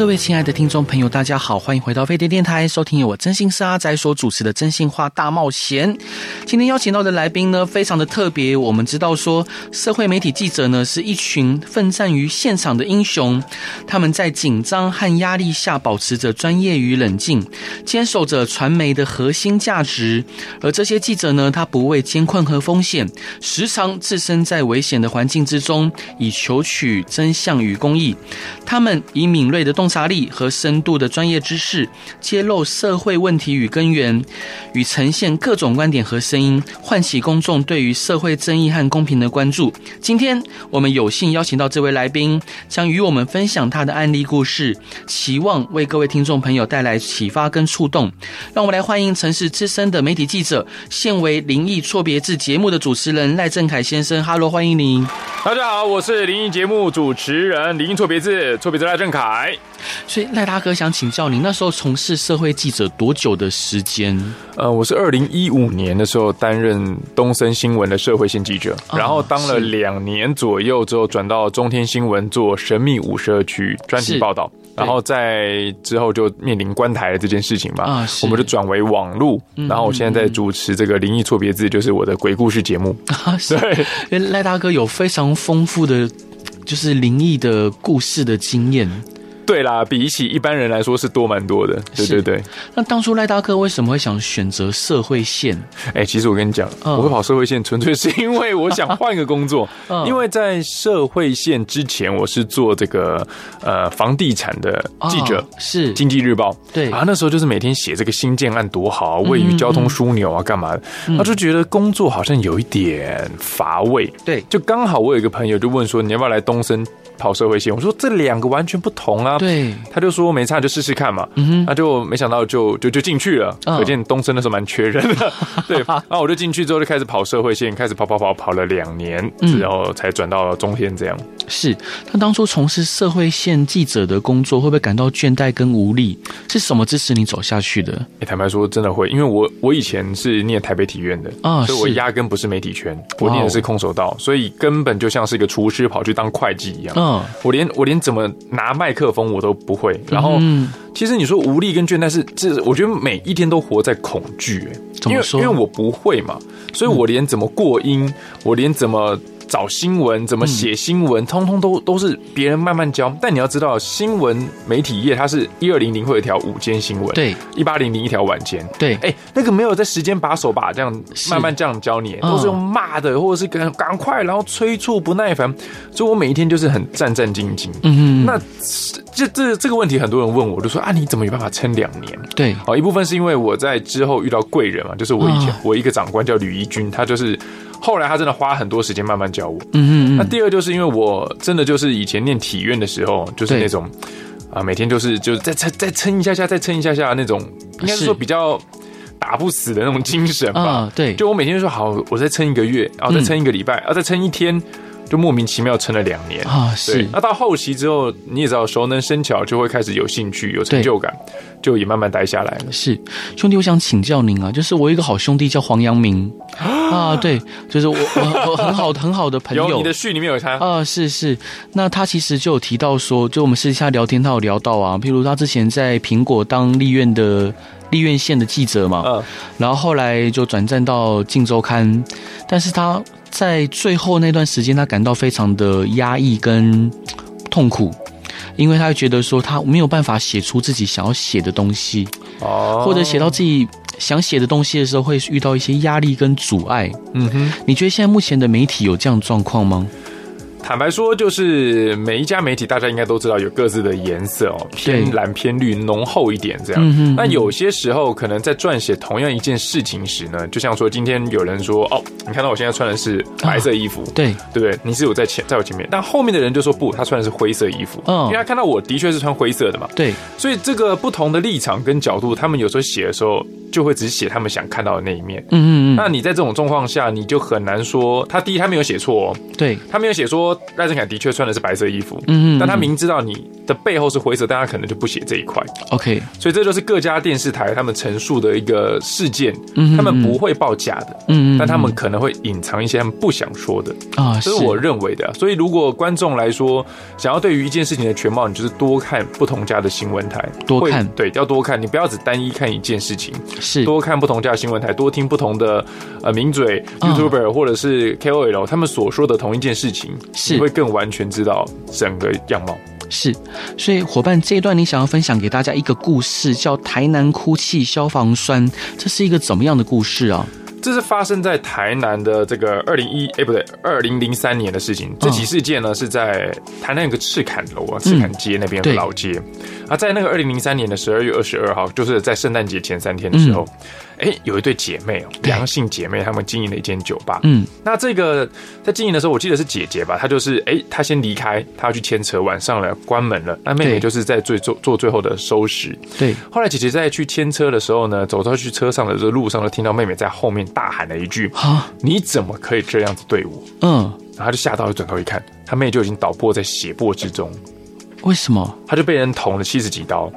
各位亲爱的听众朋友，大家好，欢迎回到飞碟电台，收听由我真心是阿宅所主持的《真心话大冒险》。今天邀请到的来宾呢，非常的特别。我们知道说，社会媒体记者呢，是一群奋战于现场的英雄，他们在紧张和压力下保持着专业与冷静，坚守着传媒的核心价值。而这些记者呢，他不畏艰困和风险，时常置身在危险的环境之中，以求取真相与公益。他们以敏锐的动察力和深度的专业知识，揭露社会问题与根源，与呈现各种观点和声音，唤起公众对于社会正义和公平的关注。今天我们有幸邀请到这位来宾，将与我们分享他的案例故事，期望为各位听众朋友带来启发跟触动。让我们来欢迎城市资深的媒体记者，现为灵异错别字节目的主持人赖正凯先生。哈喽，欢迎您。大家好，我是灵异节目主持人灵异错别字错别字赖正凯。所以赖大哥想请教您，那时候从事社会记者多久的时间？呃，我是二零一五年的时候担任东森新闻的社会线记者，哦、然后当了两年左右之后，转到中天新闻做神秘五十二区专题报道，然后在之后就面临关台的这件事情嘛，啊、我们就转为网路，然后我现在在主持这个灵异错别字，就是我的鬼故事节目。啊，对，因为赖大哥有非常丰富的，就是灵异的故事的经验。对啦，比起一般人来说是多蛮多的。对对对。那当初赖大哥为什么会想选择社会线？哎，其实我跟你讲，哦、我会跑社会线，纯粹是因为我想换一个工作。哦、因为在社会线之前，我是做这个呃房地产的记者，哦、是经济日报。对啊，那时候就是每天写这个新建案多好啊，位于交通枢纽啊，干嘛的？他、嗯、就觉得工作好像有一点乏味。对，就刚好我有一个朋友就问说，你要不要来东森？跑社会线，我说这两个完全不同啊。对，他就说没差，就试试看嘛。嗯哼，那就没想到就就就进去了。可见东升那时候蛮缺人的。对，然后我就进去之后就开始跑社会线，开始跑跑跑跑了两年，然后才转到中天这样。是，他当初从事社会线记者的工作，会不会感到倦怠跟无力？是什么支持你走下去的？哎，坦白说，真的会，因为我我以前是念台北体院的啊，所以我压根不是媒体圈，我念的是空手道，所以根本就像是一个厨师跑去当会计一样。嗯我连我连怎么拿麦克风我都不会，然后嗯其实你说无力跟倦怠是，这我觉得每一天都活在恐惧，因为因为我不会嘛，所以我连怎么过音，我连怎么。找新闻怎么写新闻，嗯、通通都都是别人慢慢教。但你要知道，新闻媒体业它是一二零零会有一条午间新闻，对，一八零零一条晚间，对。哎、欸，那个没有在时间把手把这样慢慢这样教你，都是用骂的，或者是赶赶快，然后催促不耐烦。所以我每一天就是很战战兢兢。嗯哼，那这这这个问题，很多人问我，我就说啊，你怎么有办法撑两年？对，哦，一部分是因为我在之后遇到贵人嘛，就是我以前、哦、我一个长官叫吕一军，他就是。后来他真的花很多时间慢慢教我。嗯嗯。那第二就是因为我真的就是以前念体院的时候，就是那种啊，每天就是就是再撑再撑一下下，再撑一下下那种，应该是说比较打不死的那种精神吧。对。就我每天就说好，我再撑一个月，然后再撑一个礼拜，然后再撑一天，就莫名其妙撑了两年啊。是。那到后期之后，你也知道熟能生巧，就会开始有兴趣、有成就感，就也慢慢待下来了。是。兄弟，我想请教您啊，就是我有一个好兄弟叫黄阳明。啊，对，就是我我我很好很好的朋友，有你的序里面有他啊，是是，那他其实就有提到说，就我们私底下聊天，他有聊到啊，譬如他之前在苹果当立院的立院线的记者嘛，嗯，然后后来就转战到镜周刊，但是他在最后那段时间，他感到非常的压抑跟痛苦，因为他会觉得说他没有办法写出自己想要写的东西，哦，或者写到自己。想写的东西的时候，会遇到一些压力跟阻碍。嗯哼，你觉得现在目前的媒体有这样状况吗？坦白说，就是每一家媒体，大家应该都知道有各自的颜色哦，偏蓝偏绿，浓厚一点这样。嗯、那有些时候，可能在撰写同样一件事情时呢，就像说今天有人说哦，你看到我现在穿的是白色衣服，对、啊、对不对？你是有在前，在我前面，但后面的人就说不，他穿的是灰色衣服，嗯，因为他看到我的确是穿灰色的嘛，对，所以这个不同的立场跟角度，他们有时候写的时候。就会只写他们想看到的那一面。嗯嗯嗯。那你在这种状况下，你就很难说他第一他没有写错哦，对，他没有写说赖振凯的确穿的是白色衣服。嗯嗯。但他明知道你的背后是灰色，但他可能就不写这一块。OK。所以这就是各家电视台他们陈述的一个事件。嗯。他们不会报假的。嗯嗯。但他们可能会隐藏一些他们不想说的啊，这是我认为的。所以如果观众来说想要对于一件事情的全貌，你就是多看不同家的新闻台，多看，对，要多看，你不要只单一看一件事情。是多看不同家的新闻台，多听不同的呃名嘴、YouTuber 或者是 KOL 他们所说的同一件事情，是你会更完全知道整个样貌。是，所以伙伴这一段你想要分享给大家一个故事，叫台南哭泣消防栓，这是一个怎么样的故事啊？这是发生在台南的这个二零一哎不对二零零三年的事情。这起事件呢是在台南有个赤坎楼啊，赤坎街那边的老街。啊，在那个二零零三年的十二月二十二号，就是在圣诞节前三天的时候。哎，有一对姐妹哦，两性姐妹，她们经营了一间酒吧。嗯，那这个在经营的时候，我记得是姐姐吧，她就是哎，她先离开，她要去牵车，晚上了关门了。那妹妹就是在最做做最后的收拾。对，后来姐姐在去牵车的时候呢，走到去车上的这个路上，就听到妹妹在后面大喊了一句：“啊，你怎么可以这样子对我？”嗯，然后她就吓到，就转头一看，她妹就已经倒卧在血泊之中。为什么？她就被人捅了七十几刀。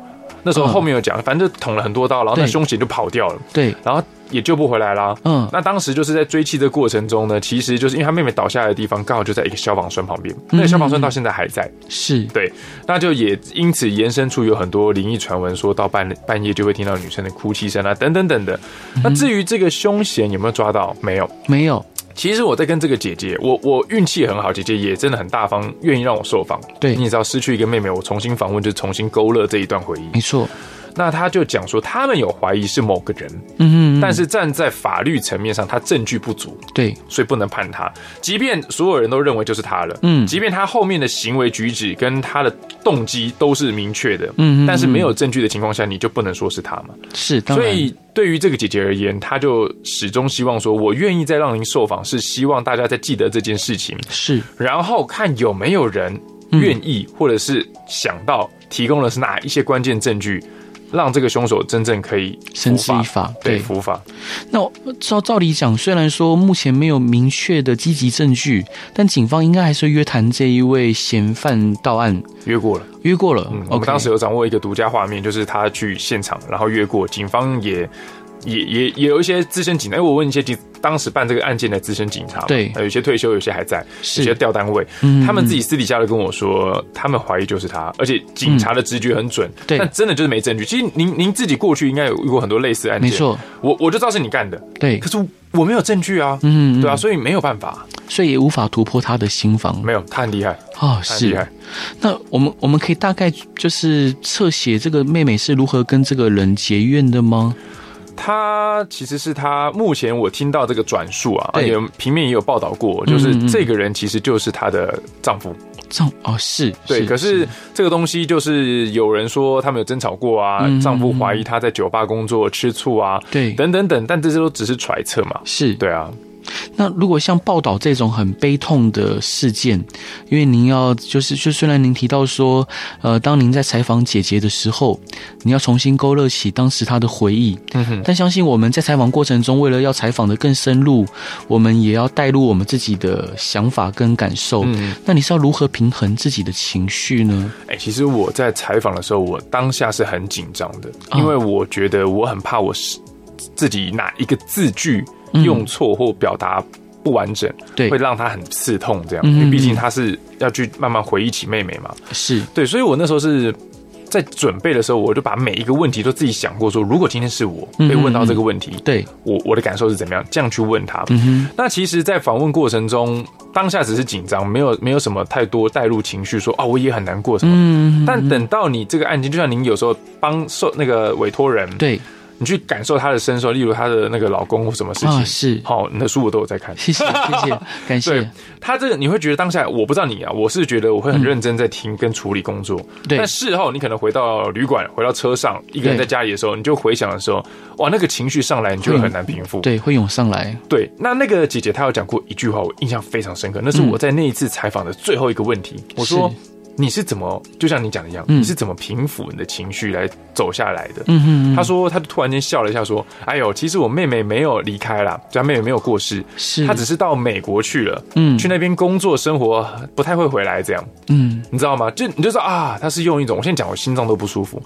那时候后面有讲，反正就捅了很多刀，然后那凶险就跑掉了。对，然后也救不回来啦。嗯，那当时就是在追妻的过程中呢，其实就是因为他妹妹倒下来的地方刚好就在一个消防栓旁边，那个消防栓到现在还在。是对，那就也因此延伸出有很多灵异传闻，说到半半夜就会听到女生的哭泣声啊，等等等的。那至于这个凶险有没有抓到？没有，没有。其实我在跟这个姐姐，我我运气很好，姐姐也真的很大方，愿意让我受访。对，你也知道，失去一个妹妹，我重新访问就重新勾勒这一段回忆。没错。那他就讲说，他们有怀疑是某个人，嗯，但是站在法律层面上，他证据不足，对，所以不能判他。即便所有人都认为就是他了，嗯，即便他后面的行为举止跟他的动机都是明确的，嗯，但是没有证据的情况下，你就不能说是他嘛？是，所以对于这个姐姐而言，她就始终希望说，我愿意再让您受访，是希望大家再记得这件事情，是，然后看有没有人愿意，或者是想到提供的是哪一些关键证据。让这个凶手真正可以绳之以法，对，伏法。那照照理讲，虽然说目前没有明确的积极证据，但警方应该还是约谈这一位嫌犯到案。约过了，约过了。嗯，我们当时有掌握一个独家画面，就是他去现场，然后约过，警方也也也也有一些资深警察。哎，我问一些警。当时办这个案件的资深警察，对，有些退休，有些还在，有些调单位，他们自己私底下的跟我说，他们怀疑就是他，而且警察的直觉很准，对，但真的就是没证据。其实您您自己过去应该有遇过很多类似案件，没错，我我就知道是你干的，对，可是我没有证据啊，嗯，对啊，所以没有办法，所以也无法突破他的心防，没有，他很厉害哦，是。厉害。那我们我们可以大概就是侧写这个妹妹是如何跟这个人结怨的吗？他其实是他目前我听到这个转述啊，也平面也有报道过，就是这个人其实就是她的丈夫。丈哦是对，可是这个东西就是有人说他们有争吵过啊，丈夫怀疑她在酒吧工作吃醋啊，对，等等等，但这些都只是揣测嘛，是。对啊。那如果像报道这种很悲痛的事件，因为您要就是就虽然您提到说，呃，当您在采访姐姐的时候，你要重新勾勒起当时她的回忆，嗯哼，但相信我们在采访过程中，为了要采访的更深入，我们也要带入我们自己的想法跟感受。嗯，那你是要如何平衡自己的情绪呢？哎，其实我在采访的时候，我当下是很紧张的，因为我觉得我很怕我是自己哪一个字句。用错或表达不完整，对，会让他很刺痛。这样，因为毕竟他是要去慢慢回忆起妹妹嘛。是对，所以我那时候是在准备的时候，我就把每一个问题都自己想过，说如果今天是我被问到这个问题，对我我的感受是怎么样，这样去问他。那其实，在访问过程中，当下只是紧张，没有没有什么太多带入情绪，说啊我也很难过什么。但等到你这个案件，就像您有时候帮受那个委托人，对。你去感受她的身受，例如她的那个老公或什么事情，啊、是好，你的书我都有在看，谢谢谢谢，感谢。对他这个你会觉得当下我不知道你啊，我是觉得我会很认真在听跟处理工作，对、嗯。但事后你可能回到旅馆，回到车上，一个人在家里的时候，你就回想的时候，哇，那个情绪上来，你就会很难平复，对，会涌上来。对，那那个姐姐她有讲过一句话，我印象非常深刻，那是我在那一次采访的最后一个问题，嗯、我说。你是怎么，就像你讲的一样，嗯、你是怎么平复你的情绪来走下来的？嗯哼嗯，他说，他就突然间笑了一下，说：“哎呦，其实我妹妹没有离开啦，就他妹妹没有过世，是她只是到美国去了，嗯，去那边工作生活，不太会回来这样，嗯，你知道吗？就你就说啊，他是用一种，我现在讲我心脏都不舒服，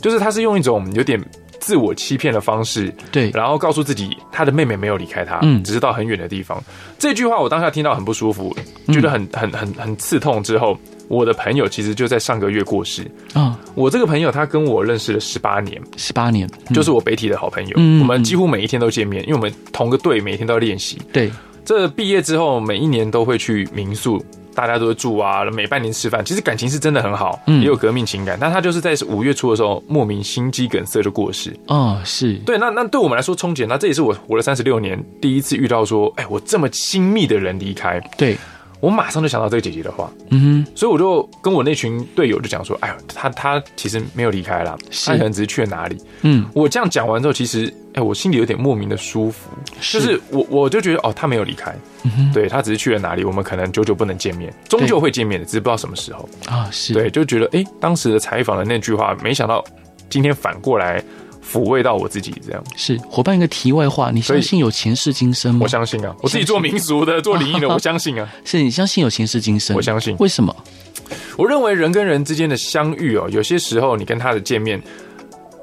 就是他是用一种有点。”自我欺骗的方式，对，然后告诉自己他的妹妹没有离开他，嗯，只是到很远的地方。这句话我当下听到很不舒服，觉得很很很很刺痛。之后，我的朋友其实就在上个月过世啊。我这个朋友他跟我认识了十八年，十八年，就是我北体的好朋友，我们几乎每一天都见面，因为我们同个队，每天都要练习。对，这毕业之后每一年都会去民宿。大家都会住啊，每半年吃饭，其实感情是真的很好，嗯，也有革命情感。但他就是在五月初的时候，莫名心肌梗塞就过世。哦，是对。那那对我们来说，冲击，那这也是我活了三十六年第一次遇到说，哎，我这么亲密的人离开。对。我马上就想到这个姐姐的话，嗯哼，所以我就跟我那群队友就讲说，哎呦，他他其实没有离开啦，他可能只是去了哪里，嗯，我这样讲完之后，其实，哎，我心里有点莫名的舒服，就是我我就觉得，哦，他没有离开，嗯哼，对，他只是去了哪里，我们可能久久不能见面，终究会见面的，只是不知道什么时候。啊，是。对，就觉得，哎，当时的采访的那句话，没想到今天反过来。抚慰到我自己，这样是伙伴一个题外话，你相信有前世今生吗？我相信啊，我自己做民俗的，做灵异的，我相信啊。是你相信有前世今生？我相信。为什么？我认为人跟人之间的相遇哦，有些时候你跟他的见面，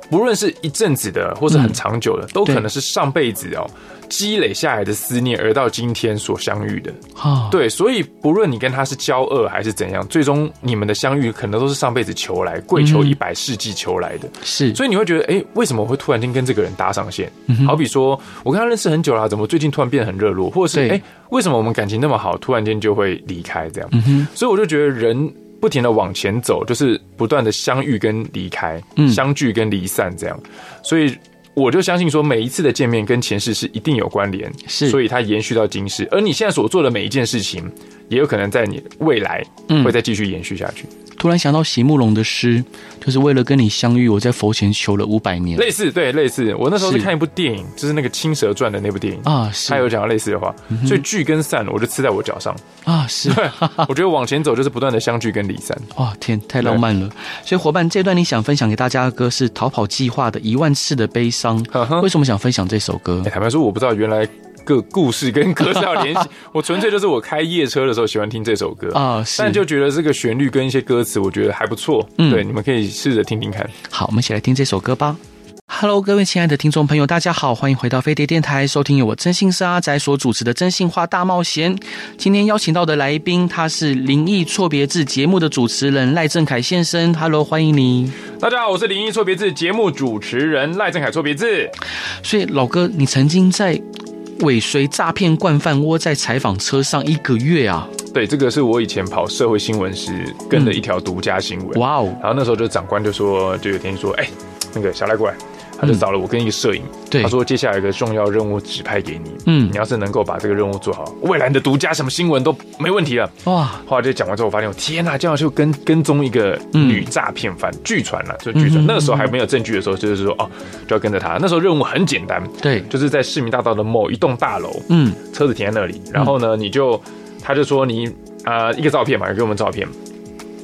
不论是一阵子的，或是很长久的，都可能是上辈子哦。积累下来的思念，而到今天所相遇的，对，所以不论你跟他是交恶还是怎样，最终你们的相遇可能都是上辈子求来，跪求一百世纪求来的，是，所以你会觉得，哎，为什么我会突然间跟这个人搭上线？好比说，我跟他认识很久了，怎么最近突然变得很热络，或者是，哎，为什么我们感情那么好，突然间就会离开这样？所以我就觉得，人不停的往前走，就是不断的相遇跟离开，相聚跟离散这样，所以。我就相信说，每一次的见面跟前世是一定有关联，是，所以它延续到今世。而你现在所做的每一件事情，也有可能在你未来会再继续延续下去。嗯突然想到席慕蓉的诗，就是为了跟你相遇，我在佛前求了五百年。类似，对，类似。我那时候是看一部电影，就是那个《青蛇传》的那部电影啊，他有讲到类似的话。所以聚跟散，我就刺在我脚上啊。是，我觉得往前走就是不断的相聚跟离散。哇，天，太浪漫了。所以伙伴，这段你想分享给大家的歌是《逃跑计划》的一万次的悲伤。为什么想分享这首歌？坦白说，我不知道原来。个故事跟歌是要联系，我纯粹就是我开夜车的时候喜欢听这首歌啊，但就觉得这个旋律跟一些歌词，我觉得还不错。嗯，对，你们可以试着听听看。好，我们一起来听这首歌吧。Hello，各位亲爱的听众朋友，大家好，欢迎回到飞碟电台，收听由我真心是阿宅所主持的《真心话大冒险》。今天邀请到的来宾，他是《灵异错别字》节目的主持人赖正凯先生。Hello，欢迎你。大家好，我是《灵异错别字》节目主持人赖正凯错别字。所以老哥，你曾经在。尾随诈骗惯犯窝在采访车上一个月啊！对，这个是我以前跑社会新闻时跟的一条独家新闻。哇哦！然后那时候就长官就说，就有天说，哎，那个小赖过来，他就找了我跟一个摄影。对，他说接下来有个重要任务指派给你，嗯，你要是能够把这个任务做好，未来的独家什么新闻都没问题了。哇！后来就讲完之后，我发现，天哪，这样就跟跟踪一个女诈骗犯，据传了，就据传。那个时候还没有证据的时候，就是说哦，就要跟着他。那时候任务很简单，对，就是在市民大道的某一栋大楼，嗯，车子停在那里，然后呢，你就。他就说你啊、呃，一个照片嘛，给我们照片。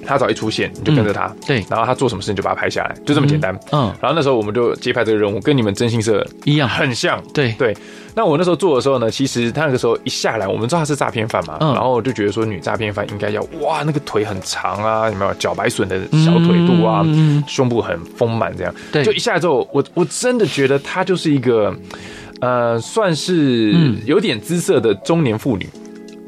他只要一出现，你就跟着他。嗯、对，然后他做什么事你就把他拍下来，就这么简单。嗯，然后那时候我们就接拍这个任务，跟你们真心社一样，很像。对对。那我那时候做的时候呢，其实他那个时候一下来，我们知道他是诈骗犯嘛，嗯、然后我就觉得说女诈骗犯应该要哇，那个腿很长啊，有没有脚白笋的小腿肚啊，嗯、胸部很丰满这样。对，就一下来之后，我我真的觉得她就是一个呃，算是有点姿色的中年妇女。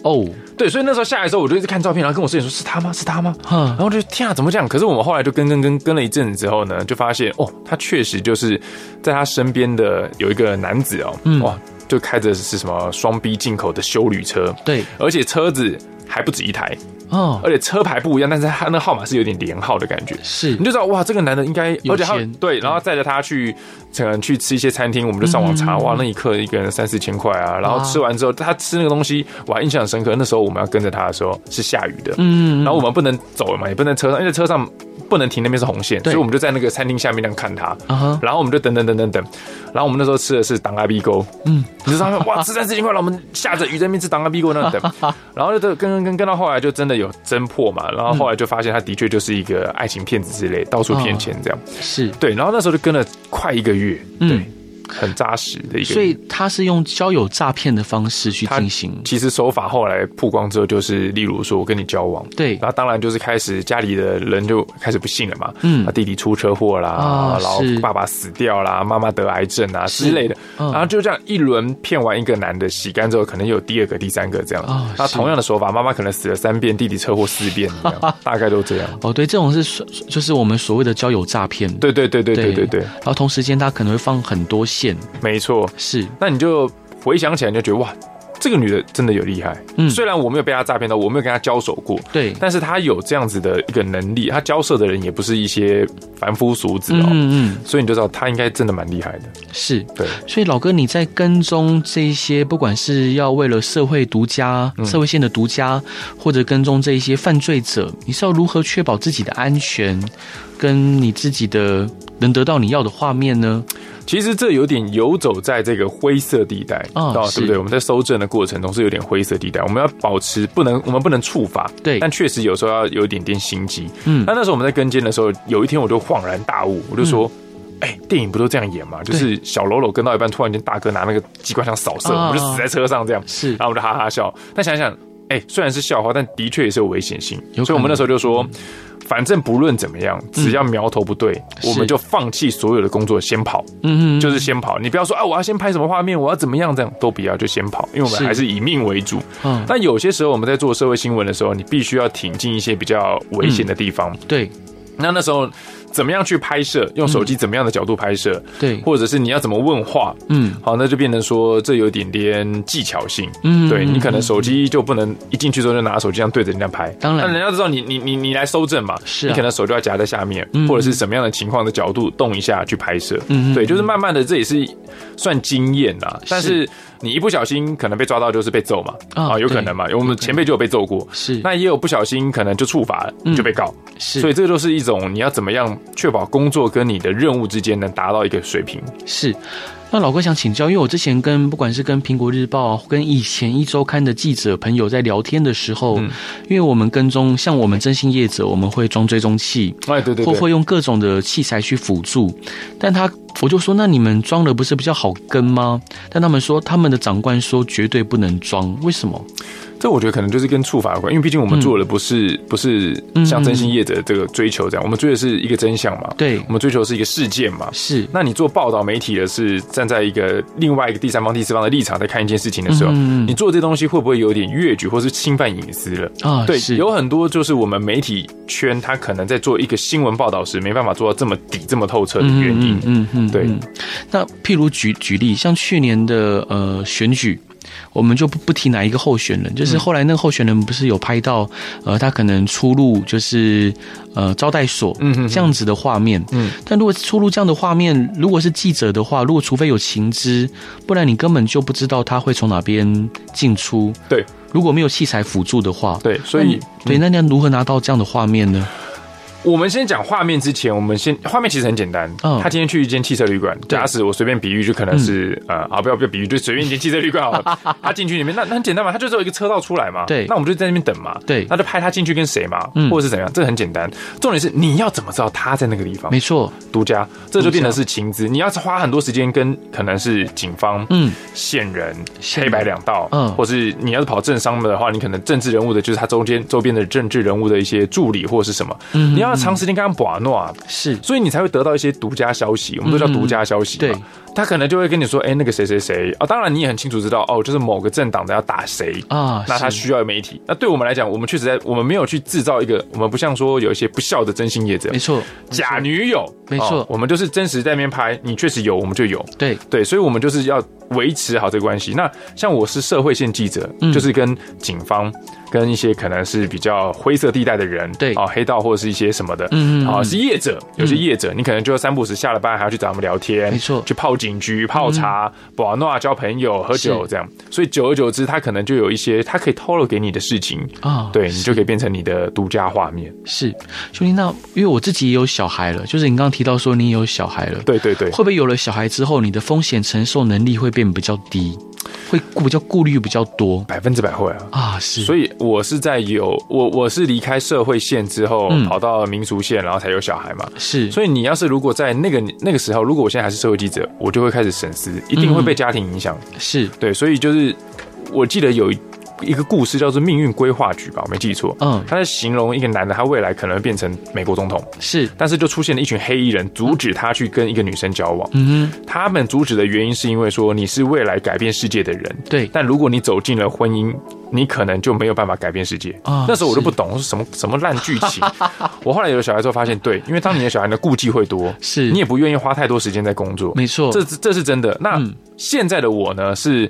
哦，对，所以那时候下来的时候，我就一直看照片，然后跟我摄影说：“是他吗？是他吗？”嗯，然后就天啊，怎么这样？可是我们后来就跟跟跟跟了一阵子之后呢，就发现哦，他确实就是在他身边的有一个男子哦，嗯、哇，就开着是什么双 B 进口的修旅车，对，而且车子还不止一台，哦，而且车牌不一样，但是他那号码是有点连号的感觉，是，你就知道哇，这个男的应该，而且他对，然后载着他去，可能去吃一些餐厅，我们就上网查，哇，那一刻一个人三四千块啊，然后吃完之后，他吃那个东西，我还印象很深刻，那时候我们要跟着他的时候是下雨的，嗯，然后我们不能走了嘛，也不能车上，因为车上。不能停，那边是红线，所以我们就在那个餐厅下面那样看他，然后我们就等等等等等，然后我们那时候吃的是当阿 B 沟，嗯，你知道吗？哇，吃三四千块然后，我们下着雨在那边吃当阿 B 沟那等，然后就跟跟跟跟到后来就真的有侦破嘛，然后后来就发现他的确就是一个爱情骗子之类，到处骗钱这样，是。对，然后那时候就跟了快一个月，对。很扎实的一个，所以他是用交友诈骗的方式去进行。其实手法后来曝光之后，就是例如说我跟你交往，对，然后当然就是开始家里的人就开始不信了嘛，嗯，他弟弟出车祸啦，然后爸爸死掉啦，妈妈得癌症啊之类的，然后就这样一轮骗完一个男的洗干之后，可能有第二个、第三个这样。那同样的手法，妈妈可能死了三遍，弟弟车祸四遍，大概都这样。哦，对，这种是就是我们所谓的交友诈骗。对对对对对对对。然后同时间他可能会放很多。线没错，是。那你就回想起来，你就觉得哇，这个女的真的有厉害。嗯，虽然我没有被她诈骗到，我没有跟她交手过，对，但是她有这样子的一个能力，她交涉的人也不是一些凡夫俗子哦。嗯嗯，所以你就知道她应该真的蛮厉害的。是，对。所以老哥，你在跟踪这一些，不管是要为了社会独家、社会线的独家，或者跟踪这一些犯罪者，你是要如何确保自己的安全，跟你自己的能得到你要的画面呢？其实这有点游走在这个灰色地带，啊，对不对？我们在搜证的过程中是有点灰色地带，我们要保持不能，我们不能触发，对。但确实有时候要有一点点心机，嗯。那那时候我们在跟监的时候，有一天我就恍然大悟，我就说，哎，电影不都这样演吗？就是小喽啰跟到一半，突然间大哥拿那个机关枪扫射，我们就死在车上这样，是。然后我们就哈哈笑。但想想，哎，虽然是笑话，但的确也是有危险性，所以我们那时候就说。反正不论怎么样，只要苗头不对，嗯、我们就放弃所有的工作，先跑。嗯嗯，就是先跑。你不要说啊，我要先拍什么画面，我要怎么样，这样都不要，就先跑。因为我们还是以命为主。嗯。但有些时候我们在做社会新闻的时候，你必须要挺进一些比较危险的地方。嗯、对。那那时候。怎么样去拍摄？用手机怎么样的角度拍摄？嗯、对，或者是你要怎么问话？嗯，好，那就变成说这有点点技巧性。嗯，对，你可能手机就不能一进去之后就拿手机这样对着人家拍。当然，但人家知道你你你你来收证嘛，是、啊，你可能手就要夹在下面，嗯、或者是什么样的情况的角度动一下去拍摄。嗯，对，就是慢慢的这也是算经验啦。但是你一不小心可能被抓到就是被揍嘛，啊、哦，有可能嘛，我们前辈就有被揍过。是，那也有不小心可能就处罚就被告。是，所以这个都是一种你要怎么样确保工作。跟你的任务之间能达到一个水平是。那老哥想请教，因为我之前跟不管是跟苹果日报、跟以前一周刊的记者朋友在聊天的时候，嗯、因为我们跟踪，像我们征信业者，我们会装追踪器，哎，对对，或会用各种的器材去辅助。但他我就说，那你们装了不是比较好跟吗？但他们说，他们的长官说绝对不能装，为什么？这我觉得可能就是跟触法有关，因为毕竟我们做的不是、嗯、不是像真心业者这个追求这样，我们追的是一个真相嘛。对，我们追求的是一个事件嘛。是。那你做报道媒体的是站在一个另外一个第三方、第四方的立场在看一件事情的时候，嗯、你做这东西会不会有点越矩，或是侵犯隐私了？啊，对，是有很多就是我们媒体圈他可能在做一个新闻报道时没办法做到这么底、这么透彻的原因。嗯嗯，嗯，对。那譬如举举例，像去年的呃选举。我们就不不提哪一个候选人，就是后来那个候选人不是有拍到，呃，他可能出入就是呃招待所，嗯嗯，这样子的画面，嗯，但如果出入这样的画面，如果是记者的话，如果除非有情资，不然你根本就不知道他会从哪边进出，对，如果没有器材辅助的话，对，所以对，那你要如何拿到这样的画面呢？我们先讲画面之前，我们先画面其实很简单。他今天去一间汽车旅馆，假使我随便比喻，就可能是呃啊，不要不要比喻，就随便一间汽车旅馆好了。他进去里面，那那很简单嘛，他就只有一个车道出来嘛。对，那我们就在那边等嘛。对，那就拍他进去跟谁嘛，或者是怎样，这很简单。重点是你要怎么知道他在那个地方？没错，独家，这就变成是情资。你要是花很多时间跟可能是警方、嗯，线人、黑白两道，嗯，或是你要是跑政商的话，你可能政治人物的，就是他中间周边的政治人物的一些助理或者是什么，嗯，你要长时间跟他们诺啊，是，所以你才会得到一些独家消息，我们都叫独家消息。对，他可能就会跟你说，哎，那个谁谁谁。啊，当然你也很清楚知道，哦，就是某个政党的要打谁啊，那他需要媒体。那对我们来讲，我们确实在，我们没有去制造一个，我们不像说有一些不孝的真心业者，没错，假女友，没错，我们就是真实在那边拍，你确实有，我们就有。对。对，所以我们就是要维持好这个关系。那像我是社会线记者，嗯、就是跟警方。跟一些可能是比较灰色地带的人，对。啊，黑道或者是一些什么的，嗯嗯，啊，是业者，有些业者，你可能就三不时下了班还要去找他们聊天，没错，去泡警局、泡茶、博阿诺交朋友、喝酒这样，所以久而久之，他可能就有一些他可以透露给你的事情啊，对你就可以变成你的独家画面。是。兄弟，那因为我自己也有小孩了，就是你刚刚提到说你也有小孩了，对对对，会不会有了小孩之后，你的风险承受能力会变比较低？会比较顾虑比较多，百分之百会啊啊是，所以我是在有我我是离开社会线之后，嗯、跑到民俗线，然后才有小孩嘛。是，所以你要是如果在那个那个时候，如果我现在还是社会记者，我就会开始审视，一定会被家庭影响。嗯、是对，所以就是我记得有一。个故事叫做《命运规划局》吧，我没记错。嗯，他在形容一个男的，他未来可能会变成美国总统。是，但是就出现了一群黑衣人，阻止他去跟一个女生交往。嗯哼，他们阻止的原因是因为说你是未来改变世界的人。对，但如果你走进了婚姻，你可能就没有办法改变世界。啊，那时候我就不懂是什么什么烂剧情。我后来有了小孩之后发现，对，因为当你的小孩的顾忌会多，是你也不愿意花太多时间在工作。没错，这这是真的。那现在的我呢是。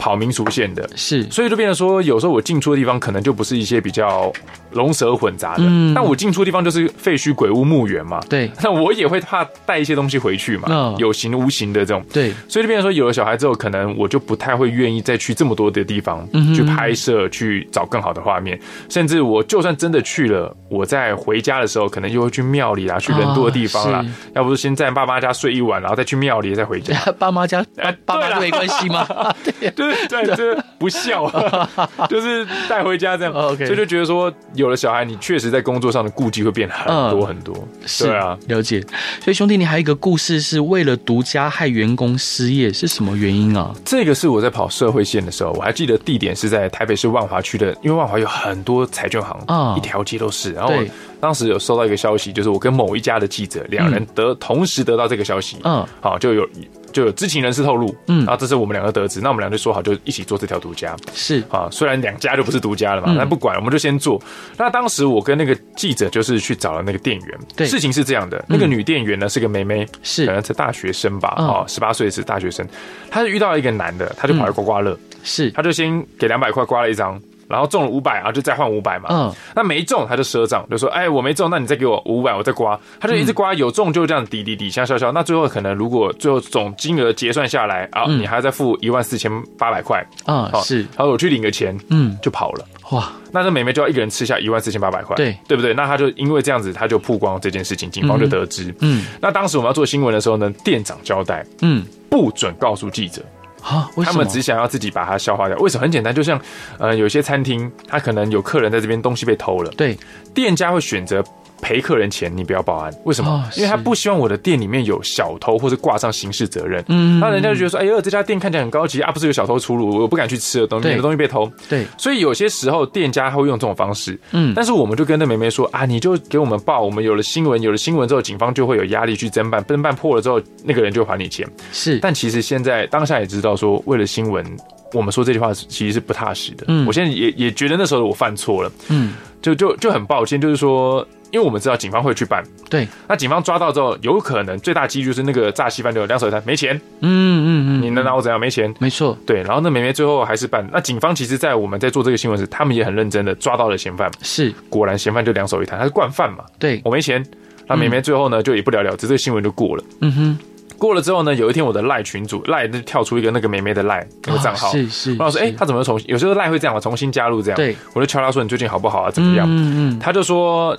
跑民俗线的。是，所以就变成说，有时候我进出的地方可能就不是一些比较龙蛇混杂的，嗯，但我进出的地方就是废墟、鬼屋、墓园嘛，对，那我也会怕带一些东西回去嘛，嗯，有形无形的这种，对，所以就变成说，有了小孩之后，可能我就不太会愿意再去这么多的地方去拍摄，去找更好的画面，甚至我就算真的去了，我在回家的时候，可能就会去庙里啦，去人多的地方啦，要不是先在爸妈家睡一晚，然后再去庙里再回家，爸妈家爸爸妈没关系吗？对。对，这不孝，就是带回家这样。OK，所以就觉得说，有了小孩，你确实在工作上的顾忌会变很多很多。是啊，了解。所以兄弟，你还有一个故事，是为了独家害员工失业，是什么原因啊？这个是我在跑社会线的时候，我还记得地点是在台北市万华区的，因为万华有很多彩券行，啊，一条街都是。然后我当时有收到一个消息，就是我跟某一家的记者两人得同时得到这个消息，嗯，好，就有。就有知情人士透露，嗯，然后这是我们两个得知，那我们俩就说好，就一起做这条独家，是。啊，虽然两家就不是独家了嘛，但不管，我们就先做。那当时我跟那个记者就是去找了那个店员，对，事情是这样的，那个女店员呢是个妹妹，是。可能是大学生吧，啊，十八岁是大学生，她是遇到了一个男的，她就跑来刮刮乐，是，她就先给两百块刮了一张。然后中了五百啊，就再换五百嘛。嗯，那没中他就赊账，就说：“哎，我没中，那你再给我五百，我再刮。”他就一直刮，有中就这样抵抵抵，像消消。那最后可能如果最后总金额结算下来啊，你还要再付一万四千八百块啊。是，他说我去领个钱，嗯，就跑了。哇，那这美眉就要一个人吃下一万四千八百块，对对不对？那他就因为这样子，他就曝光这件事情，警方就得知。嗯，那当时我们要做新闻的时候呢，店长交代，嗯，不准告诉记者。啊，他们只想要自己把它消化掉。为什么？很简单，就像呃，有些餐厅，他可能有客人在这边东西被偷了，对，店家会选择。赔客人钱，你不要报案，为什么？因为他不希望我的店里面有小偷或者挂上刑事责任。嗯，那人家就觉得说，哎呦，这家店看起来很高级啊，不是有小偷出入，我不敢去吃的东西，你的东西被偷。对，所以有些时候店家会用这种方式。嗯，但是我们就跟那妹妹说啊，你就给我们报，我们有了新闻，有了新闻之后，警方就会有压力去侦办，侦办破了之后，那个人就还你钱。是，但其实现在当下也知道说，为了新闻，我们说这句话其实是不踏实的。嗯，我现在也也觉得那时候我犯错了。嗯，就就就很抱歉，就是说。因为我们知道警方会去办，对，那警方抓到之后，有可能最大几率就是那个诈欺犯就两手一摊，没钱，嗯嗯嗯，你能拿我怎样？没钱，没错，对，然后那妹妹最后还是办，那警方其实，在我们在做这个新闻时，他们也很认真的抓到了嫌犯，是，果然嫌犯就两手一摊，他是惯犯嘛，对，我没钱，那妹妹最后呢就也不了了之，这个新闻就过了，嗯哼，过了之后呢，有一天我的赖群主赖就跳出一个那个妹妹的赖那个账号，是是，然后说，哎，他怎么重新？有时候赖会这样嘛，重新加入这样，对，我就敲他说你最近好不好啊？怎么样？嗯嗯，他就说。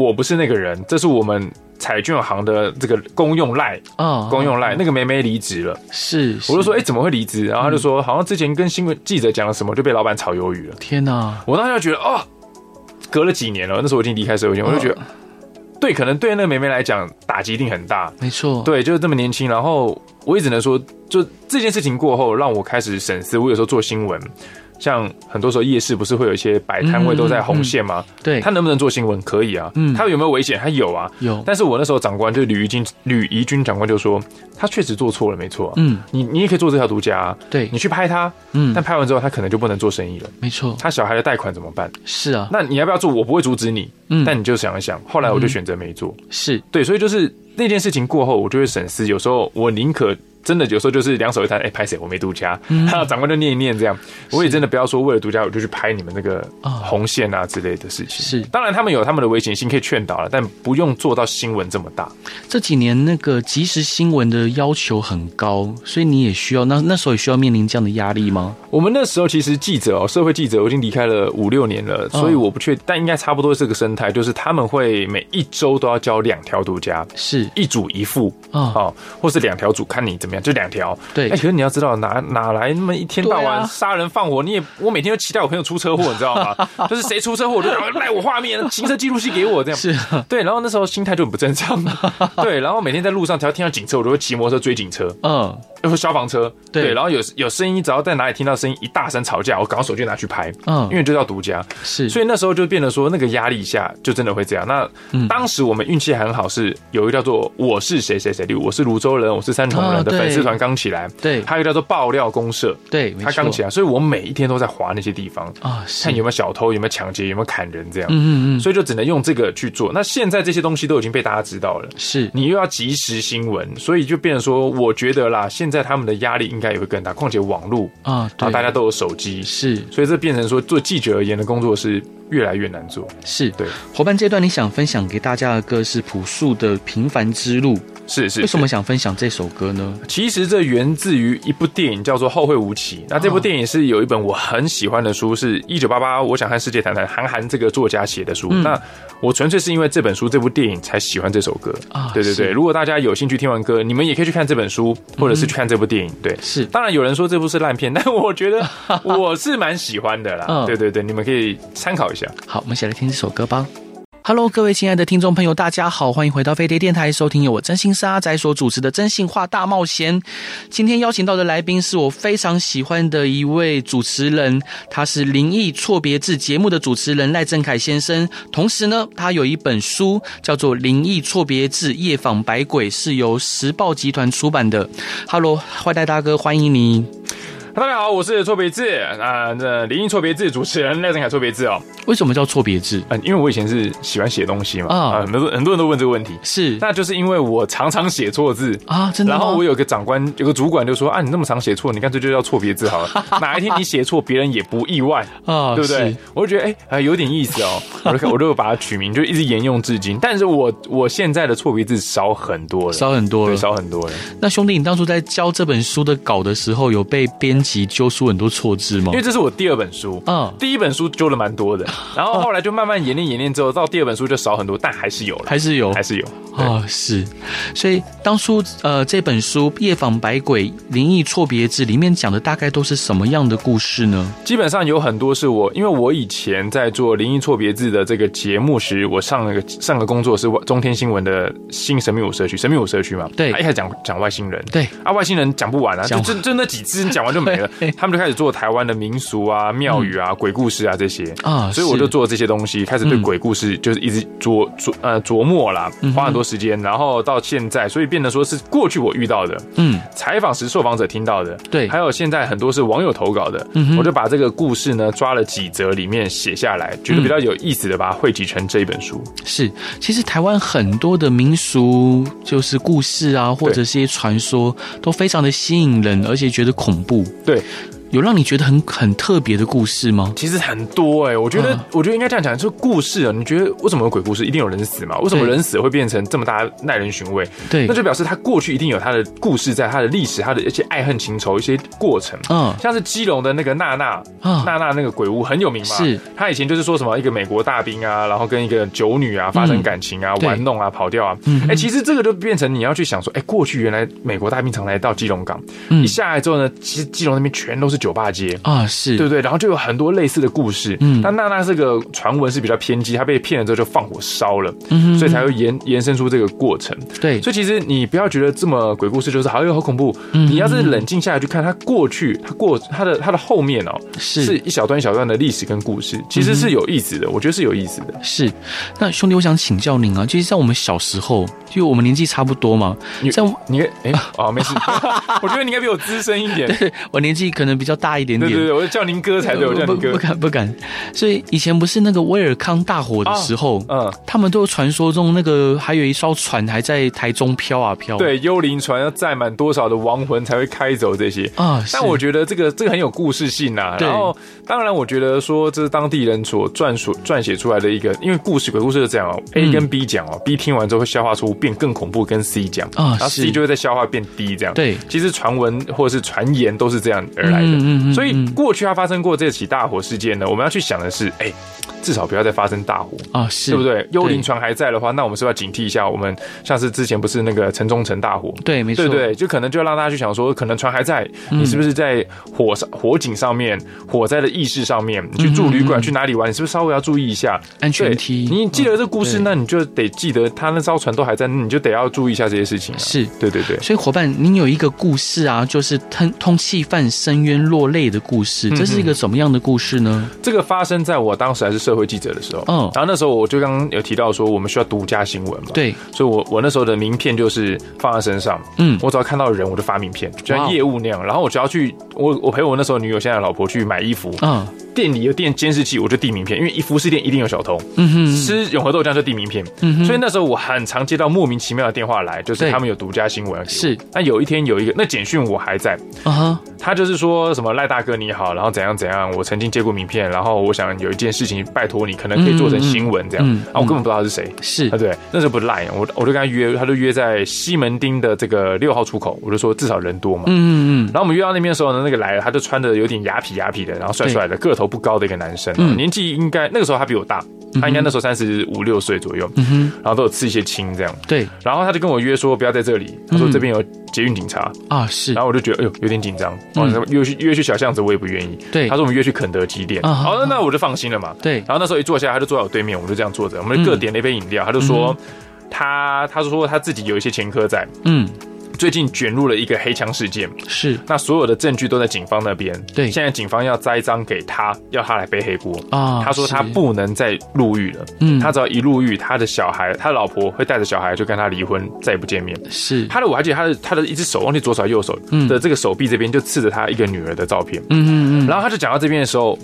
我不是那个人，这是我们彩券行的这个公用赖啊，公用赖。那个梅梅离职了，是，我就说，哎，怎么会离职？然后他就说，好像之前跟新闻记者讲了什么，就被老板炒鱿鱼了。天哪！我当时就觉得，哦，隔了几年了，那时候我已经离开社会圈，我就觉得，对，可能对那个梅梅来讲打击一定很大。没错，对，就是这么年轻。然后我也只能说，就这件事情过后，让我开始审视。我有时候做新闻。像很多时候夜市不是会有一些摆摊位都在红线吗？对，他能不能做新闻？可以啊。嗯，他有没有危险？他有啊。有。但是我那时候长官就是吕怡君，吕怡君长官就说他确实做错了，没错。嗯，你你也可以做这条独家。对，你去拍他。嗯，但拍完之后他可能就不能做生意了。没错。他小孩的贷款怎么办？是啊。那你要不要做？我不会阻止你。嗯，但你就想一想。后来我就选择没做。是对，所以就是那件事情过后，我就会审视。有时候我宁可。真的有时候就是两手一摊，哎，拍谁？我没独家，然后 长官就念一念这样。我也真的不要说为了独家我就去拍你们那个红线啊之类的事情。是，当然他们有他们的危险性可以劝导了，但不用做到新闻这么大。这几年那个即时新闻的要求很高，所以你也需要那那时候也需要面临这样的压力吗？我们那时候其实记者哦，社会记者我已经离开了五六年了，所以我不确，但应该差不多是这个生态，就是他们会每一周都要交两条独家，是一组一副啊，或是两条组，看你怎么样，就两条。对，哎，可是你要知道，哪哪来那么一天到晚杀人放火？你也我每天都期待我朋友出车祸，你知道吗？就是谁出车祸，我就赖我画面，行车记录器给我这样。是对，然后那时候心态就很不正常。对，然后每天在路上只要听到警车，我就会骑摩托车追警车。嗯。就是消防车，对，然后有有声音，只要在哪里听到声音，一大声吵架，我赶快手机拿去拍，嗯，因为就叫独家，是，所以那时候就变得说，那个压力下就真的会这样。那当时我们运气很好，是有一个叫做“我是谁谁谁”，例如我是泸州人，我是三重人的粉丝团刚起来，对，还有一个叫做爆料公社，对，他刚起来，所以我每一天都在划那些地方啊，看有没有小偷，有没有抢劫，有没有砍人这样，嗯嗯嗯，所以就只能用这个去做。那现在这些东西都已经被大家知道了，是。你又要及时新闻，所以就变成说，我觉得啦，现在他们的压力。应该也会更大，况且网络啊，大家都有手机，是，所以这变成说做记者而言的工作是越来越难做。是对。伙伴阶段，你想分享给大家的歌是朴素的《平凡之路》。是是，为什么想分享这首歌呢？其实这源自于一部电影，叫做《后会无期》。那这部电影是有一本我很喜欢的书，是一九八八，我想和世界谈谈，韩寒这个作家写的书。那我纯粹是因为这本书、这部电影才喜欢这首歌啊。对对对，如果大家有兴趣听完歌，你们也可以去看这本书，或者是去看这部电影。对，是。当然有人说这部是烂片，但我觉得我是蛮喜欢的啦。对对对，你们可以参考一下。好，我们一起来听这首歌吧。Hello，各位亲爱的听众朋友，大家好，欢迎回到飞碟电台，收听由我真心沙仔所主持的真心话大冒险。今天邀请到的来宾是我非常喜欢的一位主持人，他是《灵异错别字》节目的主持人赖正凯先生。同时呢，他有一本书叫做《灵异错别字夜访百鬼》，是由时报集团出版的。Hello，坏蛋大哥，欢迎你。大家好，我是错别字啊，这灵异错别字主持人赖正凯错别字哦。为什么叫错别字？嗯，因为我以前是喜欢写东西嘛啊，很多很多人都问这个问题，是，那就是因为我常常写错字啊，真的。然后我有个长官，有个主管就说啊，你那么常写错，你干脆就叫错别字好了。哪一天你写错，别人也不意外 啊，对不对？我就觉得哎，还有点意思哦，我就我就把它取名，就一直沿用至今。但是我我现在的错别字少很多了，少很多了，少很多了。那兄弟，你当初在教这本书的稿的时候，有被编辑揪出很多错字吗？因为这是我第二本书，嗯，第一本书揪了蛮多的，然后后来就慢慢演练演练之后，到第二本书就少很多，但还是有了，还是有，还是有。啊，是。所以当初呃这本书《夜访百鬼灵异错别字》里面讲的大概都是什么样的故事呢？基本上有很多是我，因为我以前在做《灵异错别字》的这个节目时，我上了个上个工作是中天新闻的新神秘五社区，神秘五社区嘛，对，一开始讲讲外星人，对。啊，外星人讲不完啊，就就就那几只讲完就没了，他们就开始做台湾的民俗啊、庙宇啊、鬼故事啊这些。啊，所以我就做这些东西，开始对鬼故事就是一直琢琢呃琢磨啦，花很多时间，然后到现在，所以变得说是过去我遇到的，嗯，采访时受访者听到的，对，还有现在很多是网友投稿的，我就把这个故事呢抓了几则里面写下来，觉得比较有意思的，把它汇集成这一本书。是，其实台湾很多的民俗就是故事啊，或者是一些传说，都非常的吸引人，而且觉得恐怖。对。有让你觉得很很特别的故事吗？其实很多哎、欸，我觉得，我觉得应该这样讲，就是故事啊。你觉得为什么有鬼故事？一定有人死嘛？为什么人死会变成这么大耐人寻味？对，那就表示他过去一定有他的故事，在他的历史，他的一些爱恨情仇，一些过程。嗯，像是基隆的那个娜娜，娜娜那个鬼屋很有名嘛。是，他以前就是说什么一个美国大兵啊，然后跟一个酒女啊发生感情啊，玩弄啊，跑掉啊。嗯，哎，其实这个就变成你要去想说，哎，过去原来美国大兵常来到基隆港，一下来之后呢，其实基隆那边全都是酒吧街啊。是对不对？然后就有很多类似的故事。嗯，但娜娜这个传闻是比较偏激，她被骗了之后就放火烧了，嗯，所以才会延延伸出这个过程。对，所以其实你不要觉得这么鬼故事就是好有好恐怖。嗯，你要是冷静下来去看，它过去，它过它的它的后面哦，是是一小段一小段的历史跟故事，其实是有意思的。我觉得是有意思的。是，那兄弟，我想请教您啊，就是在我们小时候，就我们年纪差不多嘛，像你哎哦没事，我觉得你应该比我资深一点。对，我年纪可能比比较大一点点。对对对，我就叫您哥才对，我叫您哥。不敢不敢。所以以前不是那个威尔康大火的时候，嗯，他们都传说中那个还有一艘船还在台中飘啊飘。对，幽灵船要载满多少的亡魂才会开走这些啊？但我觉得这个这个很有故事性呐。然后当然，我觉得说这是当地人所撰所撰写出来的一个，因为故事鬼故事是这样哦，A 跟 B 讲哦，B 听完之后会消化出变更恐怖，跟 C 讲啊，然后 C 就会在消化变 D 这样。对，其实传闻或者是传言都是这样而来的。所以过去它发生过这起大火事件呢，我们要去想的是，哎。至少不要再发生大火啊，是，对不对？幽灵船还在的话，那我们是不是要警惕一下。我们像是之前不是那个城中城大火，对，没错，对对，就可能就让大家去想说，可能船还在，你是不是在火上火警上面，火灾的意识上面，你去住旅馆去哪里玩，你是不是稍微要注意一下安全梯？你记得这个故事，那你就得记得他那艘船都还在，你就得要注意一下这些事情。是，对对对。所以伙伴，您有一个故事啊，就是通通气犯申冤落泪的故事，这是一个什么样的故事呢？这个发生在我当时还是社会记者的时候。嗯，然后那时候我就刚刚有提到说，我们需要独家新闻嘛，对，所以我我那时候的名片就是放在身上，嗯，我只要看到人我就发名片，就像业务那样，然后我只要去，我我陪我那时候女友现在的老婆去买衣服，嗯。店里有店监视器，我就递名片，因为一服饰店一定有小偷。嗯哼，吃永和豆浆就递名片。嗯哼，所以那时候我很常接到莫名其妙的电话来，就是他们有独家新闻。是，那有一天有一个，那简讯我还在。啊哈，他就是说什么赖大哥你好，然后怎样怎样，我曾经接过名片，然后我想有一件事情拜托你，可能可以做成新闻这样。啊，我根本不知道他是谁。是。啊，对，那时候不是赖，我我就跟他约，他就约在西门町的这个六号出口，我就说至少人多嘛。嗯嗯嗯。然后我们约到那边的时候呢，那个来了，他就穿的有点雅痞雅痞的，然后帅帅的，个头不高的一个男生。嗯，年纪应该那个时候他比我大，他应该那时候三十五六岁左右，嗯哼，然后都有刺一些青这样，对，然后他就跟我约说不要在这里，他说这边有捷运警察。啊，是，然后我就觉得哎呦有点紧张，哦，约去约去小巷子我也不愿意，对，他说我们约去肯德基店，好，那那我就放心了嘛，对，然后那时候一坐下来他就坐在我对面，我就这样坐着，我们就各点了一杯饮料，他就说他他说他自己有一些前科在，嗯。最近卷入了一个黑枪事件，是那所有的证据都在警方那边。对，现在警方要栽赃给他，要他来背黑锅啊。他说他不能再入狱了，嗯，他只要一入狱，他的小孩，他的老婆会带着小孩就跟他离婚，再也不见面。是他的，我还记得他的他的一只手，忘记左手还是右手的这个手臂这边就刺着他一个女儿的照片。嗯嗯嗯，然后他就讲到这边的时候。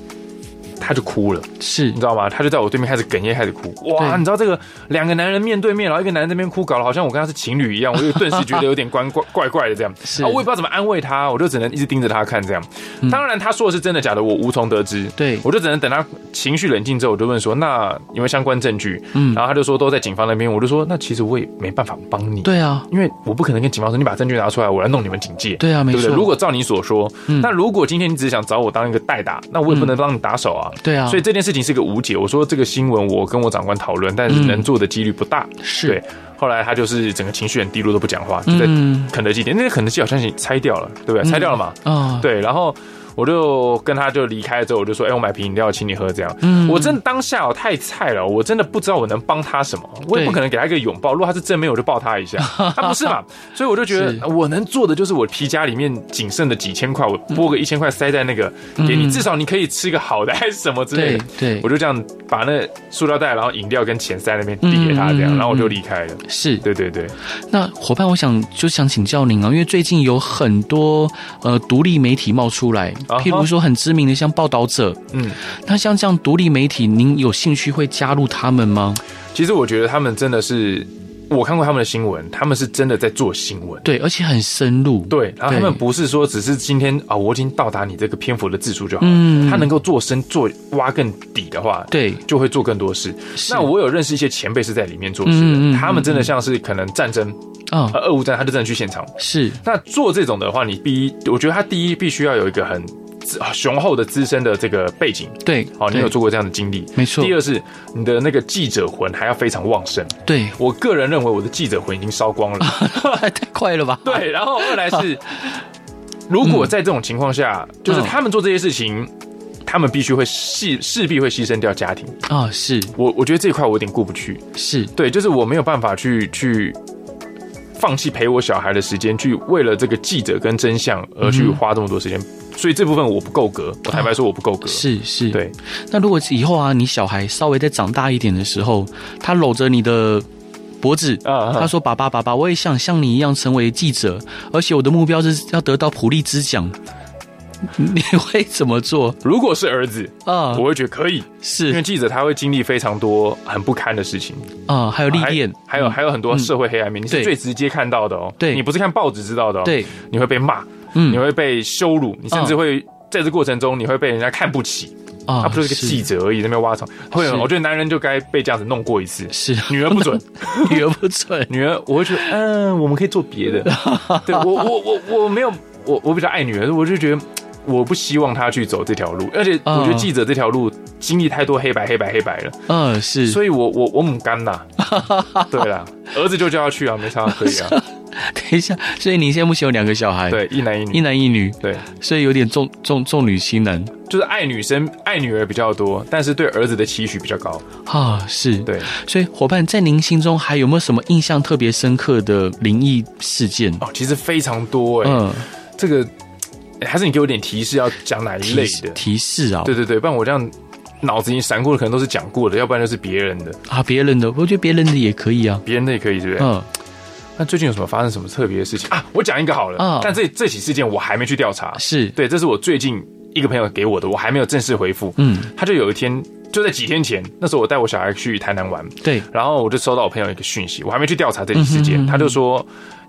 他就哭了，是你知道吗？他就在我对面开始哽咽，开始哭。哇，你知道这个两个男人面对面，然后一个男人在那边哭，搞得好像我跟他是情侣一样，我就顿时觉得有点怪怪怪怪的这样。是，我也不知道怎么安慰他，我就只能一直盯着他看这样。当然，他说的是真的假的，我无从得知。对，我就只能等他情绪冷静之后，我就问说：“那有没有相关证据？”嗯，然后他就说都在警方那边。我就说：“那其实我也没办法帮你。”对啊，因为我不可能跟警方说：“你把证据拿出来，我来弄你们警戒。”对啊，没错。如果照你所说，那如果今天你只是想找我当一个代打，那我也不能帮你打手啊。对啊，所以这件事。情是个无解。我说这个新闻，我跟我长官讨论，但是能做的几率不大。是对，后来他就是整个情绪很低落，都不讲话，就在肯德基店。那个肯德基好像是拆掉了，对不对？拆掉了嘛？啊，对，然后。我就跟他就离开之后，我就说：“哎、欸，我买瓶饮料请你喝。”这样，嗯，我真的当下我太菜了，我真的不知道我能帮他什么，我也不可能给他一个拥抱。如果他是正面，我就抱他一下。他不是嘛？所以我就觉得我能做的就是我皮夹里面仅剩的几千块，我拨个一千块塞在那个给你，至少你可以吃个好的还是什么之类的。对，我就这样把那塑料袋，然后饮料跟钱塞在那边递给他，这样，然后我就离开了。是对对对。那伙伴，我想就想请教您啊，因为最近有很多呃独立媒体冒出来。譬如说很知名的像报道者，嗯，那像这样独立媒体，您有兴趣会加入他们吗？其实我觉得他们真的是，我看过他们的新闻，他们是真的在做新闻，对，而且很深入，对。然后他们不是说只是今天啊，我已经到达你这个篇幅的字数就好，嗯，他能够做深做挖更底的话，对，就会做更多事。那我有认识一些前辈是在里面做事的，他们真的像是可能战争。啊，俄乌战，他就真的去现场。是，那做这种的话，你第一，我觉得他第一必须要有一个很雄厚的资深的这个背景。对，哦，你有做过这样的经历，没错。第二是你的那个记者魂还要非常旺盛。对，我个人认为我的记者魂已经烧光了，太快了吧？对，然后二来是，如果在这种情况下，就是他们做这些事情，他们必须会势势必会牺牲掉家庭啊。是我，我觉得这一块我有点过不去。是对，就是我没有办法去去。放弃陪我小孩的时间，去为了这个记者跟真相而去花这么多时间，所以这部分我不够格。我坦白说，我不够格。是是，对。那如果以后啊，你小孩稍微再长大一点的时候，他搂着你的脖子啊，他说：“爸爸，爸爸，我也想像你一样成为记者，而且我的目标是要得到普利兹奖。” 你会怎么做？如果是儿子啊，我会觉得可以，是因为记者他会经历非常多很不堪的事情啊，还有历练，还有还有很多社会黑暗面，你是最直接看到的哦。对，你不是看报纸知道的哦。对，你会被骂，嗯，你会被羞辱，你甚至会在这过程中你会被人家看不起。他不就是个记者而已，在那边挖草。会，我觉得男人就该被这样子弄过一次。是，女儿不准，女儿不准，女儿，我会觉得，嗯，我们可以做别的。对我，我，我，我没有，我，我比较爱女儿，我就觉得，我不希望他去走这条路。而且，我觉得记者这条路经历太多黑白、黑白、黑白了。嗯，是。所以我，我，我母干呐。对了，儿子就叫他去啊，没差，可以啊。等一下，所以您现在目前有两个小孩，对，一男一女，一男一女，对，所以有点重重重女轻男，就是爱女生爱女儿比较多，但是对儿子的期许比较高啊，是对，所以伙伴在您心中还有没有什么印象特别深刻的灵异事件？哦，其实非常多哎，嗯，这个还是你给我点提示，要讲哪一类的提示啊？对对对，不然我这样脑子已经闪过的可能都是讲过的，要不然就是别人的啊，别人的，我觉得别人的也可以啊，别人的也可以，对不对？嗯。那最近有什么发生什么特别的事情啊？我讲一个好了，哦、但这这起事件我还没去调查，是对，这是我最近一个朋友给我的，我还没有正式回复。嗯，他就有一天就在几天前，那时候我带我小孩去台南玩，对，然后我就收到我朋友一个讯息，我还没去调查这起事件，嗯、哼哼他就说。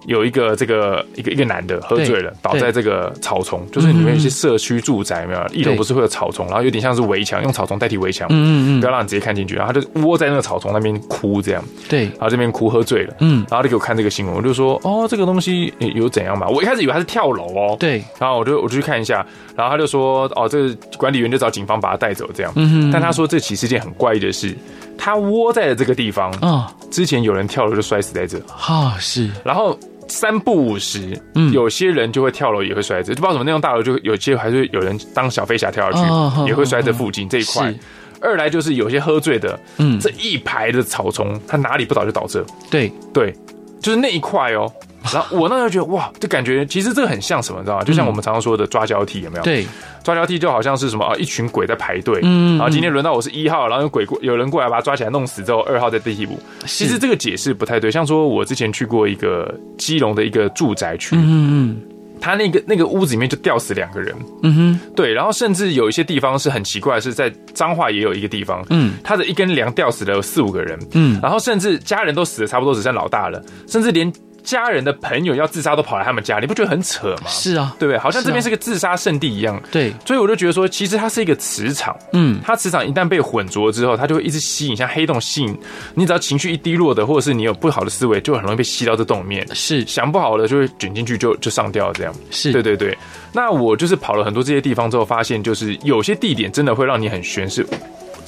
有一个这个一个一个男的喝醉了，倒在这个草丛，就是里面有一些社区住宅，没有？一楼不是会有草丛，然后有点像是围墙，用草丛代替围墙，嗯嗯嗯，不要让你直接看进去，然后他就窝在那个草丛那边哭，这样，对，然后这边哭喝醉了，嗯，然后就给我看这个新闻，我就说哦，这个东西有怎样嘛？我一开始以为他是跳楼哦，对，然后我就我就去看一下，然后他就说哦，这个管理员就找警方把他带走，这样，嗯嗯，但他说这起是件很怪异的事，他窝在了这个地方啊，之前有人跳楼就摔死在这，啊是，然后。三不五时，嗯，有些人就会跳楼，也会摔着，就不知道什么那栋大楼，就有些还是有人当小飞侠跳下去，也会摔在附近这一块。二来就是有些喝醉的，嗯，这一排的草丛，他哪里不倒就倒这。对对，就是那一块哦。然后我那时候觉得哇，就感觉其实这个很像什么，你知道吗？就像我们常常说的抓交替，有没有？对，抓交替就好像是什么啊，一群鬼在排队，嗯，然后今天轮到我是一号，然后有鬼过，有人过来把他抓起来弄死之后，二号在替补。其实这个解释不太对，像说我之前去过一个基隆的一个住宅区，嗯嗯，他那个那个屋子里面就吊死两个人，嗯哼，对，然后甚至有一些地方是很奇怪，是在彰化也有一个地方，嗯，他的一根梁吊死了有四五个人，嗯，然后甚至家人都死的差不多，只剩老大了，甚至连。家人的朋友要自杀都跑来他们家，你不觉得很扯吗？是啊，对不对？好像这边是个自杀圣地一样。对，所以我就觉得说，其实它是一个磁场。嗯，它磁场一旦被混浊之后，它就会一直吸引，像黑洞吸引。你只要情绪一低落的，或者是你有不好的思维，就很容易被吸到这洞里面。是，想不好的就会卷进去就，就就上吊这样。是，对对对。那我就是跑了很多这些地方之后，发现就是有些地点真的会让你很悬，是。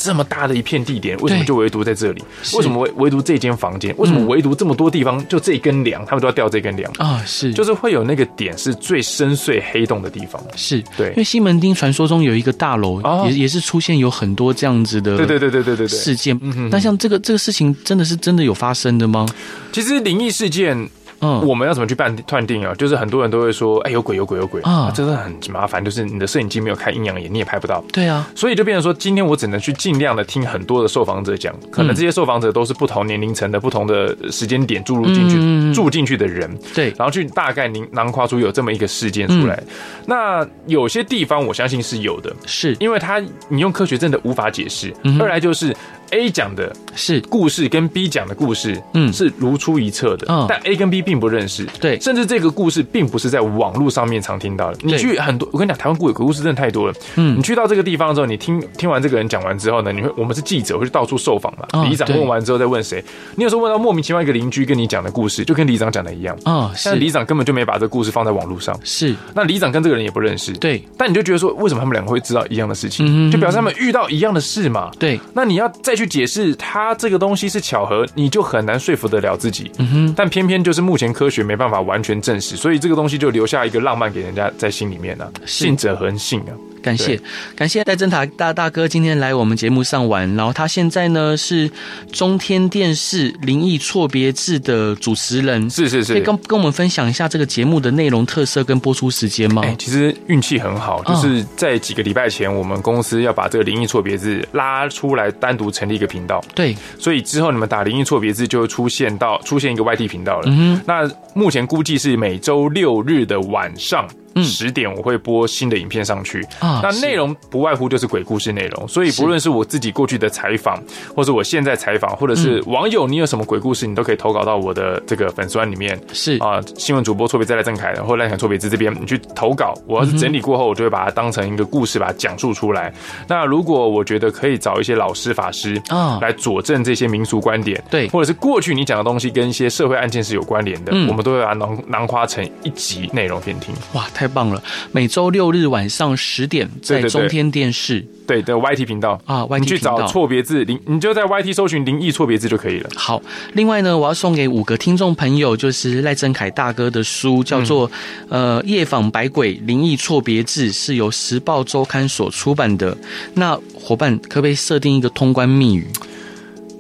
这么大的一片地点，为什么就唯独在这里？为什么唯唯独这间房间？为什么唯独这么多地方就这一根梁，他们都要掉这根梁啊？是，就是会有那个点是最深邃黑洞的地方。是对，因为西门町传说中有一个大楼，也也是出现有很多这样子的，对对对对对对事件。那像这个这个事情，真的是真的有发生的吗？其实灵异事件。嗯，我们要怎么去判断定啊？就是很多人都会说，哎，有鬼，有鬼，有鬼啊！真的很麻烦，就是你的摄影机没有开阴阳眼，你也拍不到。对啊，所以就变成说，今天我只能去尽量的听很多的受访者讲，可能这些受访者都是不同年龄层的、不同的时间点注入进去、住进去的人。对，然后去大概囊囊括出有这么一个事件出来。那有些地方我相信是有的，是因为他你用科学真的无法解释。二来就是。A 讲的是故事，跟 B 讲的故事，嗯，是如出一辙的。嗯，但 A 跟 B 并不认识，对，甚至这个故事并不是在网络上面常听到的。你去很多，我跟你讲，台湾鬼鬼故事真的太多了。嗯，你去到这个地方之后，你听听完这个人讲完之后呢，你会，我们是记者，会去到处受访嘛。里长问完之后再问谁？你有时候问到莫名其妙一个邻居跟你讲的故事，就跟里长讲的一样啊。但里长根本就没把这个故事放在网络上。是，那里长跟这个人也不认识。对，但你就觉得说，为什么他们两个会知道一样的事情？就表示他们遇到一样的事嘛。对，那你要再去解释他。他这个东西是巧合，你就很难说服得了自己。嗯哼，但偏偏就是目前科学没办法完全证实，所以这个东西就留下一个浪漫给人家在心里面呢、啊。信者恒信啊。感谢感谢戴贞塔大大哥今天来我们节目上玩，然后他现在呢是中天电视灵异错别字的主持人，是是是，可以跟跟我们分享一下这个节目的内容特色跟播出时间吗？欸、其实运气很好，就是在几个礼拜前，我们公司要把这个灵异错别字拉出来，单独成立一个频道。对，所以之后你们打灵异错别字就会出现到出现一个 YT 频道了。嗯哼，那目前估计是每周六日的晚上。十点我会播新的影片上去啊。那内容不外乎就是鬼故事内容，所以不论是我自己过去的采访，或者我现在采访，或者是网友，你有什么鬼故事，你都可以投稿到我的这个粉丝团里面。是啊，新闻主播错别再来正凯，然后赖想错别字这边，你去投稿，我要是整理过后，我就会把它当成一个故事，把它讲述出来。那如果我觉得可以找一些老师法师啊来佐证这些民俗观点，对，或者是过去你讲的东西跟一些社会案件是有关联的，我们都会把它囊囊括成一集内容给你听。哇，太棒了！每周六日晚上十点在中天电视。对的，YT 频道啊，你去找错别字灵，你就在 YT 搜寻灵异错别字就可以了。好，另外呢，我要送给五个听众朋友，就是赖振凯大哥的书，叫做《呃夜访百鬼灵异错别字》，是由时报周刊所出版的。那伙伴可不可以设定一个通关密语？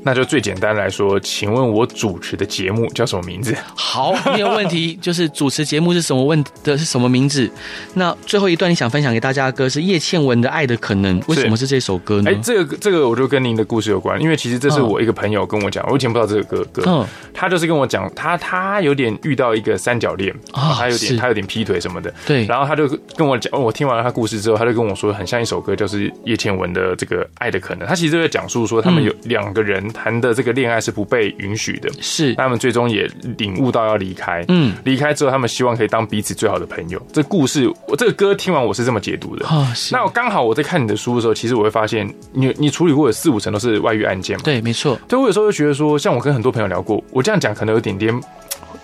那就最简单来说，请问我主持的节目叫什么名字？好，没有问题。就是主持节目是什么问的是什么名字？那最后一段你想分享给大家的歌是叶倩文的《爱的可能》，为什么是这首歌呢？哎，这个这个我就跟您的故事有关，因为其实这是我一个朋友跟我讲，我以前不知道这个歌歌，嗯，他就是跟我讲，他他有点遇到一个三角恋啊，他有点他有点劈腿什么的，对，然后他就跟我讲，我听完了他故事之后，他就跟我说，很像一首歌，就是叶倩文的这个《爱的可能》，他其实就在讲述说他们有两个人。谈的这个恋爱是不被允许的，是他们最终也领悟到要离开。嗯，离开之后，他们希望可以当彼此最好的朋友。这故事，我这个歌听完我是这么解读的。哦，那我刚好我在看你的书的时候，其实我会发现你，你你处理过的四五成都是外遇案件嘛？对，没错。对，我有时候就觉得说，像我跟很多朋友聊过，我这样讲可能有点点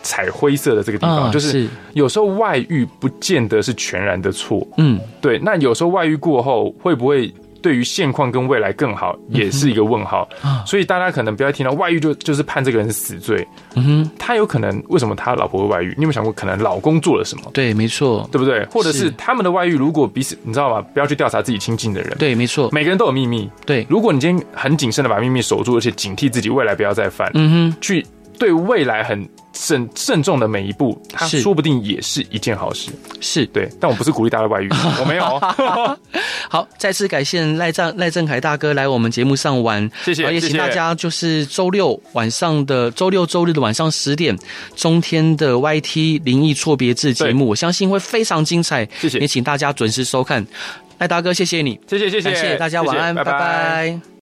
踩灰色的这个地方，就是有时候外遇不见得是全然的错。嗯，对。那有时候外遇过后会不会？对于现况跟未来更好，也是一个问号。嗯、所以大家可能不要听到外遇就就是判这个人是死罪。嗯哼，他有可能为什么他老婆会外遇？你有没有想过，可能老公做了什么？对，没错，对不对？或者是他们的外遇，如果彼此你知道吗？不要去调查自己亲近的人。对，没错，每个人都有秘密。对，如果你今天很谨慎的把秘密守住，而且警惕自己未来不要再犯。嗯哼，去。对未来很慎慎重的每一步，它说不定也是一件好事。是对，但我不是鼓励大家外遇，我没有。好，再次感谢赖正赖正凯大哥来我们节目上玩，谢谢。也请大家就是周六晚上的周六周日的晚上十点，中天的 YT 灵异错别字节目，我相信会非常精彩。谢谢，也请大家准时收看。赖大哥，谢谢你，谢谢谢谢，谢谢大家，晚安，拜拜。拜拜。